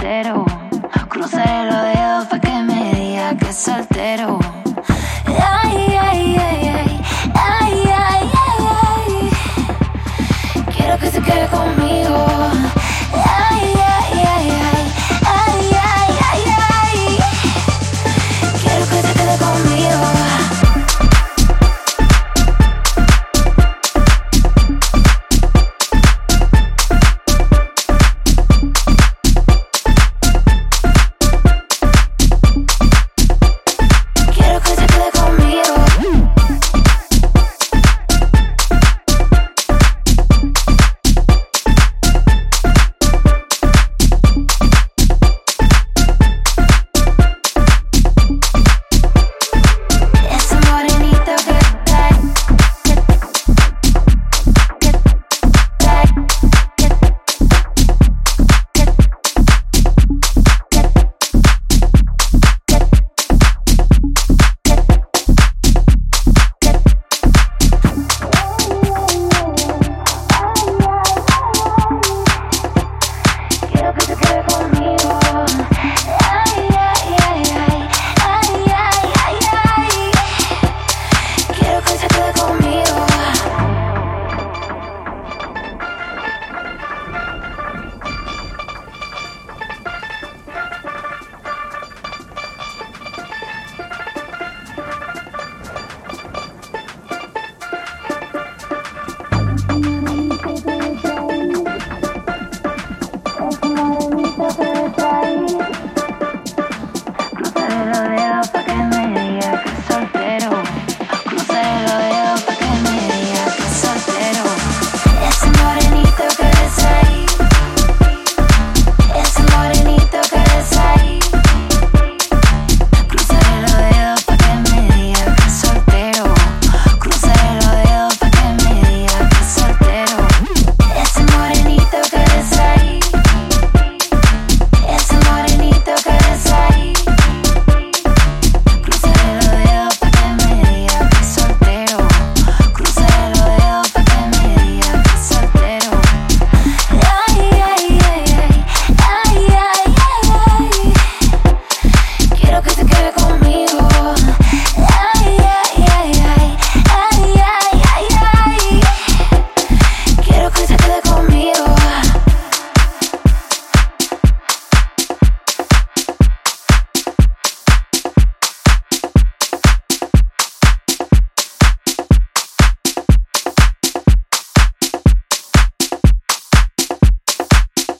Cruzaré los dedos para que me diga que es soltero. Ay, ay, ay, ay, ay, ay, ay, ay. Quiero que se quede conmigo.